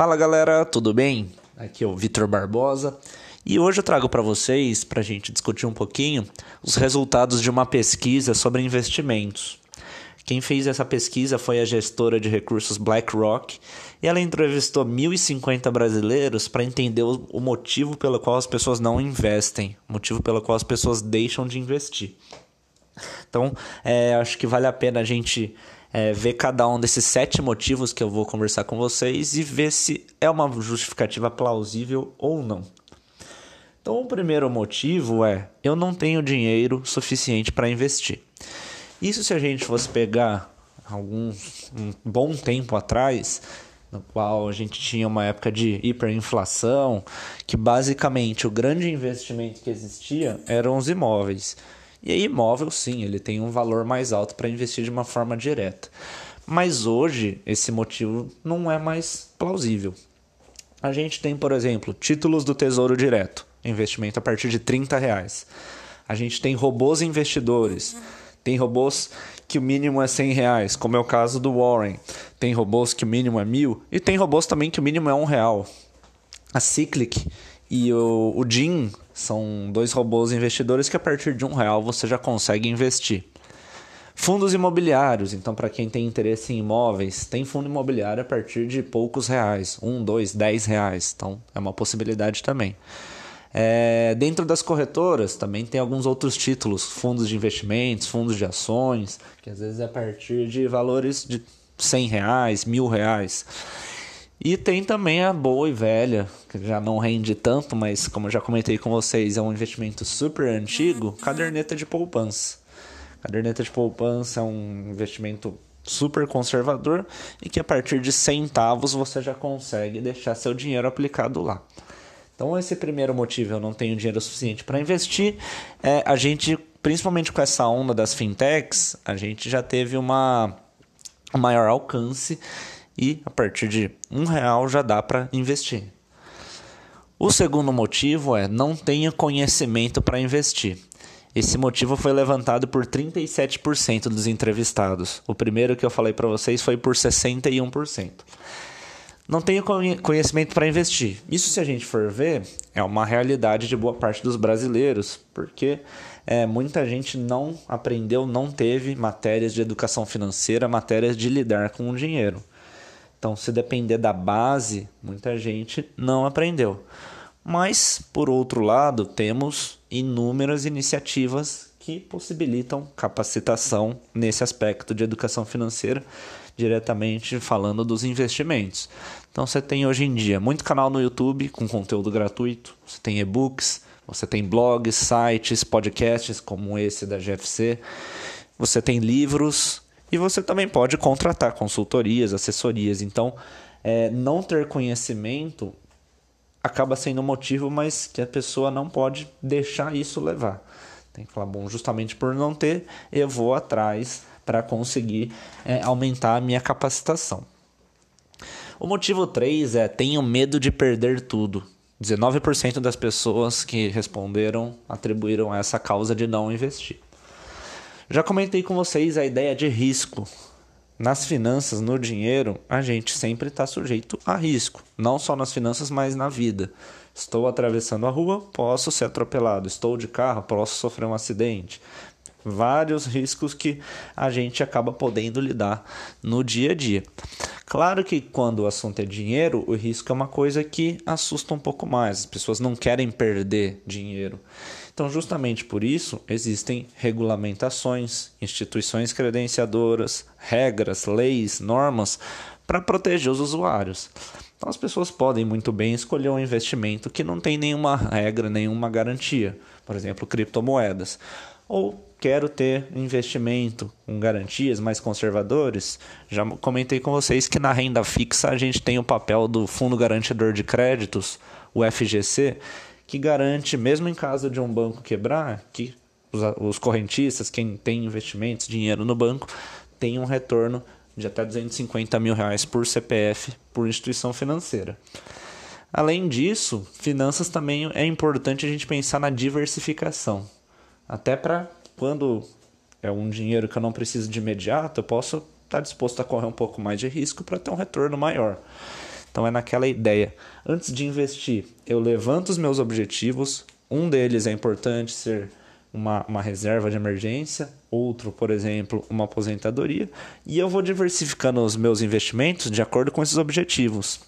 Fala galera, tudo bem? Aqui é o Vitor Barbosa e hoje eu trago para vocês, para a gente discutir um pouquinho, os resultados de uma pesquisa sobre investimentos. Quem fez essa pesquisa foi a gestora de recursos BlackRock e ela entrevistou 1.050 brasileiros para entender o motivo pelo qual as pessoas não investem, motivo pelo qual as pessoas deixam de investir. Então, é, acho que vale a pena a gente é, ver cada um desses sete motivos que eu vou conversar com vocês e ver se é uma justificativa plausível ou não. Então, o primeiro motivo é: eu não tenho dinheiro suficiente para investir. Isso, se a gente fosse pegar algum um bom tempo atrás, no qual a gente tinha uma época de hiperinflação, que basicamente o grande investimento que existia eram os imóveis. E aí, imóvel, sim, ele tem um valor mais alto para investir de uma forma direta. Mas hoje, esse motivo não é mais plausível. A gente tem, por exemplo, títulos do Tesouro Direto, investimento a partir de 30 reais. A gente tem robôs investidores, tem robôs que o mínimo é 100 reais, como é o caso do Warren. Tem robôs que o mínimo é mil e tem robôs também que o mínimo é um real. A Cyclic e o, o Jim são dois robôs investidores que a partir de um real você já consegue investir. Fundos imobiliários, então para quem tem interesse em imóveis, tem fundo imobiliário a partir de poucos reais, um, dois, dez reais, então é uma possibilidade também. É, dentro das corretoras também tem alguns outros títulos, fundos de investimentos, fundos de ações, que às vezes é a partir de valores de 100 reais, mil reais. E tem também a boa e velha, que já não rende tanto, mas como eu já comentei com vocês, é um investimento super antigo, caderneta de poupança. Caderneta de poupança é um investimento super conservador e que a partir de centavos você já consegue deixar seu dinheiro aplicado lá. Então esse primeiro motivo, eu não tenho dinheiro suficiente para investir, é, a gente, principalmente com essa onda das fintechs, a gente já teve uma um maior alcance e a partir de um real já dá para investir. O segundo motivo é não tenha conhecimento para investir. Esse motivo foi levantado por 37% dos entrevistados. O primeiro que eu falei para vocês foi por 61%. Não tenho conhecimento para investir. Isso, se a gente for ver, é uma realidade de boa parte dos brasileiros, porque é, muita gente não aprendeu, não teve matérias de educação financeira, matérias de lidar com o dinheiro. Então, se depender da base, muita gente não aprendeu. Mas, por outro lado, temos inúmeras iniciativas que possibilitam capacitação nesse aspecto de educação financeira, diretamente falando dos investimentos. Então, você tem hoje em dia muito canal no YouTube com conteúdo gratuito, você tem e-books, você tem blogs, sites, podcasts como esse da GFC, você tem livros e você também pode contratar consultorias, assessorias. Então, é, não ter conhecimento acaba sendo um motivo, mas que a pessoa não pode deixar isso levar. Tem que falar, bom, justamente por não ter, eu vou atrás para conseguir é, aumentar a minha capacitação. O motivo 3 é tenho medo de perder tudo. 19% das pessoas que responderam atribuíram essa causa de não investir. Já comentei com vocês a ideia de risco. Nas finanças, no dinheiro, a gente sempre está sujeito a risco. Não só nas finanças, mas na vida. Estou atravessando a rua, posso ser atropelado. Estou de carro, posso sofrer um acidente. Vários riscos que a gente acaba podendo lidar no dia a dia. Claro que quando o assunto é dinheiro, o risco é uma coisa que assusta um pouco mais. As pessoas não querem perder dinheiro. Então, justamente por isso, existem regulamentações, instituições credenciadoras, regras, leis, normas para proteger os usuários. Então, as pessoas podem muito bem escolher um investimento que não tem nenhuma regra, nenhuma garantia, por exemplo, criptomoedas. Ou quero ter investimento com garantias mais conservadores. Já comentei com vocês que na renda fixa a gente tem o papel do Fundo Garantidor de Créditos, o FGC, que garante, mesmo em caso de um banco quebrar, que os, os correntistas, quem tem investimentos, dinheiro no banco, tem um retorno de até 250 mil reais por CPF por instituição financeira. Além disso, finanças também é importante a gente pensar na diversificação. Até para quando é um dinheiro que eu não preciso de imediato, eu posso estar disposto a correr um pouco mais de risco para ter um retorno maior. Então é naquela ideia. Antes de investir, eu levanto os meus objetivos. Um deles é importante ser uma, uma reserva de emergência, outro, por exemplo, uma aposentadoria, e eu vou diversificando os meus investimentos de acordo com esses objetivos.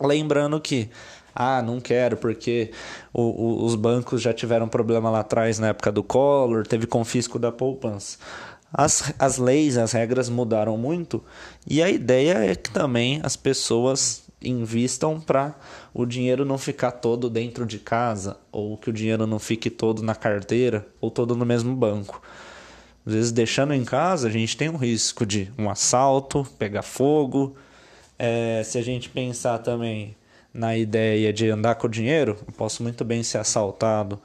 Lembrando que, ah, não quero porque o, o, os bancos já tiveram problema lá atrás na época do Collor, teve confisco da poupança. As, as leis, as regras mudaram muito e a ideia é que também as pessoas invistam para o dinheiro não ficar todo dentro de casa ou que o dinheiro não fique todo na carteira ou todo no mesmo banco. Às vezes, deixando em casa, a gente tem um risco de um assalto, pegar fogo. É, se a gente pensar também na ideia de andar com o dinheiro, eu posso muito bem ser assaltado.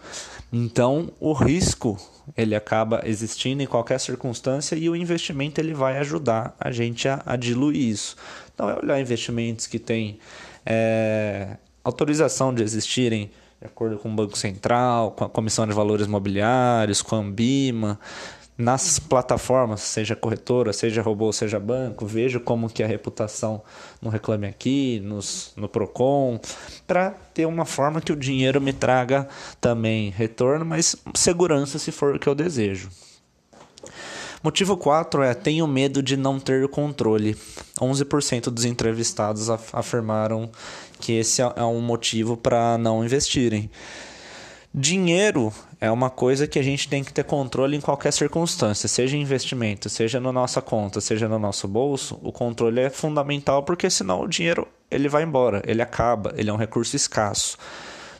Então, o risco ele acaba existindo em qualquer circunstância e o investimento ele vai ajudar a gente a, a diluir isso. Então, é olhar investimentos que têm é, autorização de existirem de acordo com o Banco Central, com a Comissão de Valores Mobiliários, com a Ambima, nas plataformas, seja corretora, seja robô, seja banco, vejo como que a reputação no Reclame Aqui, nos, no Procon, para ter uma forma que o dinheiro me traga também retorno, mas segurança se for o que eu desejo. Motivo 4 é tenho medo de não ter controle. 11% dos entrevistados afirmaram que esse é, é um motivo para não investirem. Dinheiro é uma coisa que a gente tem que ter controle em qualquer circunstância, seja investimento, seja na nossa conta, seja no nosso bolso. O controle é fundamental porque senão o dinheiro ele vai embora, ele acaba, ele é um recurso escasso.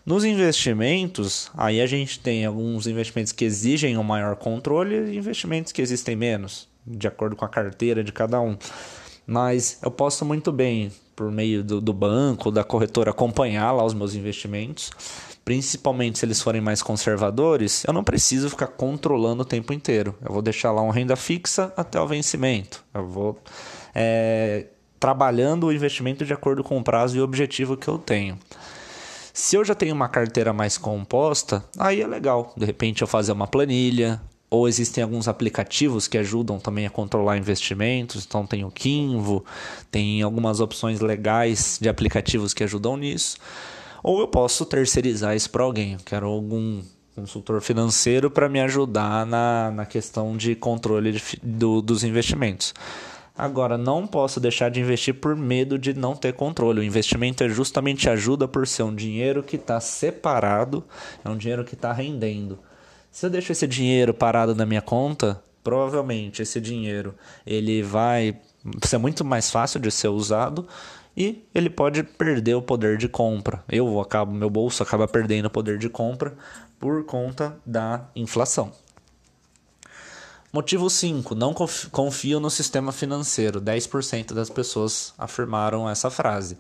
Nos investimentos, aí a gente tem alguns investimentos que exigem um maior controle e investimentos que existem menos, de acordo com a carteira de cada um. Mas eu posso muito bem, por meio do, do banco, da corretora, acompanhar lá os meus investimentos principalmente se eles forem mais conservadores, eu não preciso ficar controlando o tempo inteiro. Eu vou deixar lá uma renda fixa até o vencimento. Eu vou é, trabalhando o investimento de acordo com o prazo e o objetivo que eu tenho. Se eu já tenho uma carteira mais composta, aí é legal. De repente eu fazer uma planilha, ou existem alguns aplicativos que ajudam também a controlar investimentos. Então tem o Kinvo, tem algumas opções legais de aplicativos que ajudam nisso. Ou eu posso terceirizar isso para alguém. Eu quero algum consultor financeiro para me ajudar na, na questão de controle de, do, dos investimentos. Agora, não posso deixar de investir por medo de não ter controle. O investimento é justamente ajuda por ser um dinheiro que está separado, é um dinheiro que está rendendo. Se eu deixo esse dinheiro parado na minha conta, provavelmente esse dinheiro ele vai ser muito mais fácil de ser usado e ele pode perder o poder de compra. Eu acabo, meu bolso acaba perdendo o poder de compra por conta da inflação. Motivo 5. Não confio no sistema financeiro. 10% das pessoas afirmaram essa frase.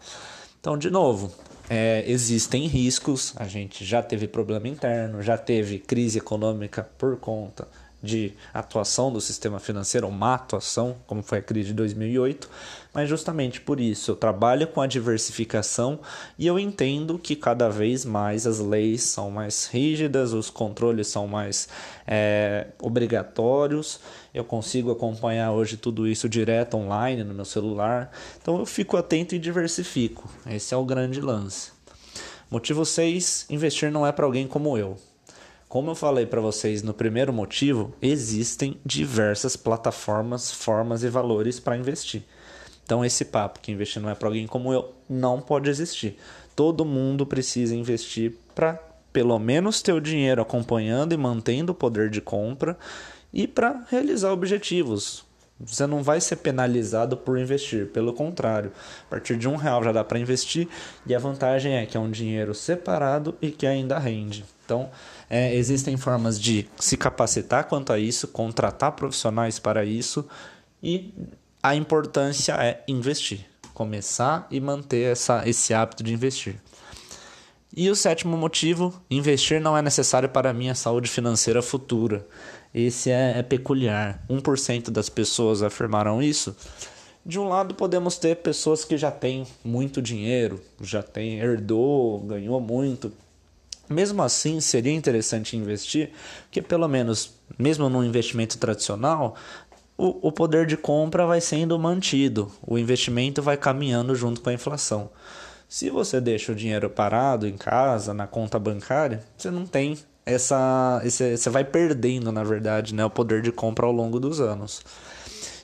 Então, de novo, é, existem riscos. A gente já teve problema interno, já teve crise econômica por conta de atuação do sistema financeiro, ou má atuação, como foi a crise de 2008, mas justamente por isso eu trabalho com a diversificação e eu entendo que cada vez mais as leis são mais rígidas, os controles são mais é, obrigatórios, eu consigo acompanhar hoje tudo isso direto online no meu celular, então eu fico atento e diversifico, esse é o grande lance. Motivo 6: investir não é para alguém como eu. Como eu falei para vocês no primeiro motivo, existem diversas plataformas, formas e valores para investir. Então esse papo que investir não é para alguém como eu não pode existir. Todo mundo precisa investir para pelo menos ter o dinheiro acompanhando e mantendo o poder de compra e para realizar objetivos. Você não vai ser penalizado por investir, pelo contrário, a partir de um real já dá para investir e a vantagem é que é um dinheiro separado e que ainda rende. Então, é, existem formas de se capacitar quanto a isso, contratar profissionais para isso e a importância é investir, começar e manter essa, esse hábito de investir. E o sétimo motivo, investir não é necessário para a minha saúde financeira futura. Esse é, é peculiar. 1% das pessoas afirmaram isso. De um lado, podemos ter pessoas que já têm muito dinheiro, já tem, herdou, ganhou muito, mesmo assim, seria interessante investir, porque pelo menos, mesmo num investimento tradicional, o, o poder de compra vai sendo mantido, o investimento vai caminhando junto com a inflação. Se você deixa o dinheiro parado em casa, na conta bancária, você não tem essa. Esse, você vai perdendo, na verdade, né, o poder de compra ao longo dos anos.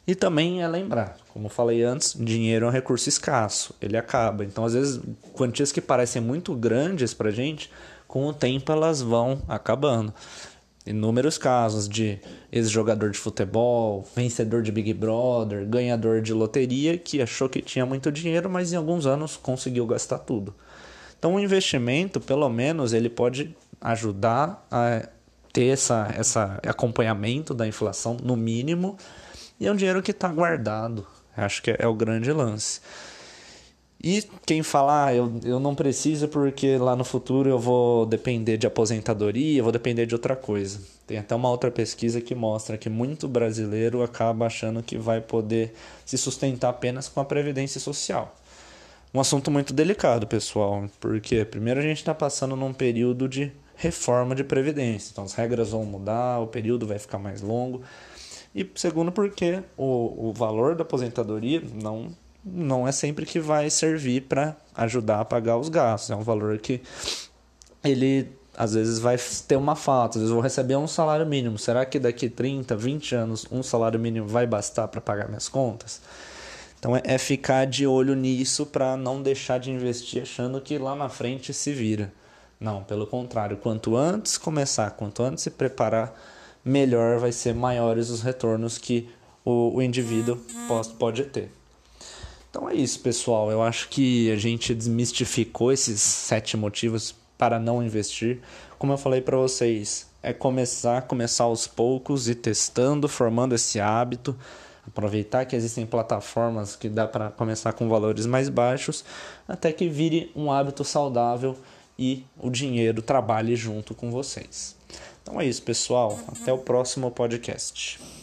E também é lembrar, como falei antes, dinheiro é um recurso escasso, ele acaba. Então, às vezes, quantias que parecem muito grandes para gente, com o tempo elas vão acabando. Inúmeros casos de ex-jogador de futebol, vencedor de Big Brother, ganhador de loteria que achou que tinha muito dinheiro, mas em alguns anos conseguiu gastar tudo. Então, o investimento, pelo menos, ele pode ajudar a ter essa, essa acompanhamento da inflação, no mínimo, e é um dinheiro que está guardado. Acho que é, é, o grande lance. E quem falar, ah, eu, eu não preciso porque lá no futuro eu vou depender de aposentadoria, eu vou depender de outra coisa. Tem até uma outra pesquisa que mostra que muito brasileiro acaba achando que vai poder se sustentar apenas com a previdência social. Um assunto muito delicado, pessoal, porque primeiro a gente está passando num período de reforma de previdência, então as regras vão mudar, o período vai ficar mais longo. E segundo, porque o, o valor da aposentadoria não, não é sempre que vai servir para ajudar a pagar os gastos. É um valor que ele às vezes vai ter uma falta, às vezes vou receber um salário mínimo. Será que daqui 30, 20 anos um salário mínimo vai bastar para pagar minhas contas? Então é, é ficar de olho nisso para não deixar de investir achando que lá na frente se vira. Não, pelo contrário, quanto antes começar, quanto antes se preparar, melhor vai ser maiores os retornos que o, o indivíduo pode, pode ter. Então é isso, pessoal. Eu acho que a gente desmistificou esses sete motivos para não investir. Como eu falei para vocês, é começar, começar aos poucos e testando, formando esse hábito. Aproveitar que existem plataformas que dá para começar com valores mais baixos, até que vire um hábito saudável e o dinheiro trabalhe junto com vocês. Então é isso, pessoal. Até o próximo podcast.